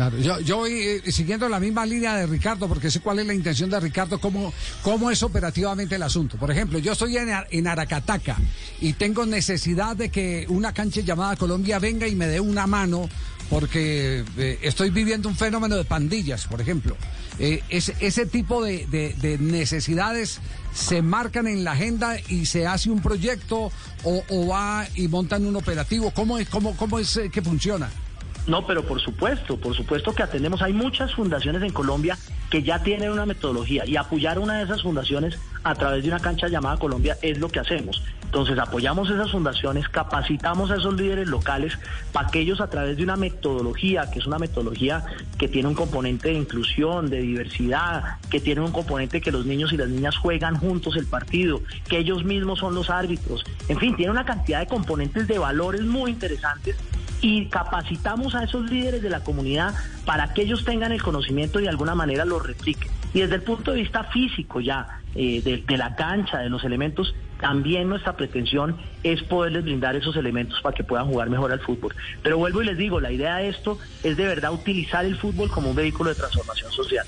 Claro, yo, yo voy eh, siguiendo la misma línea de Ricardo, porque sé cuál es la intención de Ricardo, cómo, cómo es operativamente el asunto. Por ejemplo, yo estoy en, en Aracataca y tengo necesidad de que una cancha llamada Colombia venga y me dé una mano, porque eh, estoy viviendo un fenómeno de pandillas, por ejemplo. Eh, ese, tipo de, de- de necesidades se marcan en la agenda y se hace un proyecto o, o va y montan un operativo. ¿Cómo es, cómo, cómo es que funciona? No, pero por supuesto, por supuesto que atendemos. Hay muchas fundaciones en Colombia que ya tienen una metodología y apoyar una de esas fundaciones a través de una cancha llamada Colombia es lo que hacemos. Entonces apoyamos esas fundaciones, capacitamos a esos líderes locales para que ellos a través de una metodología, que es una metodología que tiene un componente de inclusión, de diversidad, que tiene un componente que los niños y las niñas juegan juntos el partido, que ellos mismos son los árbitros, en fin, tiene una cantidad de componentes de valores muy interesantes y capacitamos a esos líderes de la comunidad para que ellos tengan el conocimiento y de alguna manera lo repliquen. Y desde el punto de vista físico ya, eh, de, de la cancha, de los elementos, también nuestra pretensión es poderles brindar esos elementos para que puedan jugar mejor al fútbol. Pero vuelvo y les digo, la idea de esto es de verdad utilizar el fútbol como un vehículo de transformación social.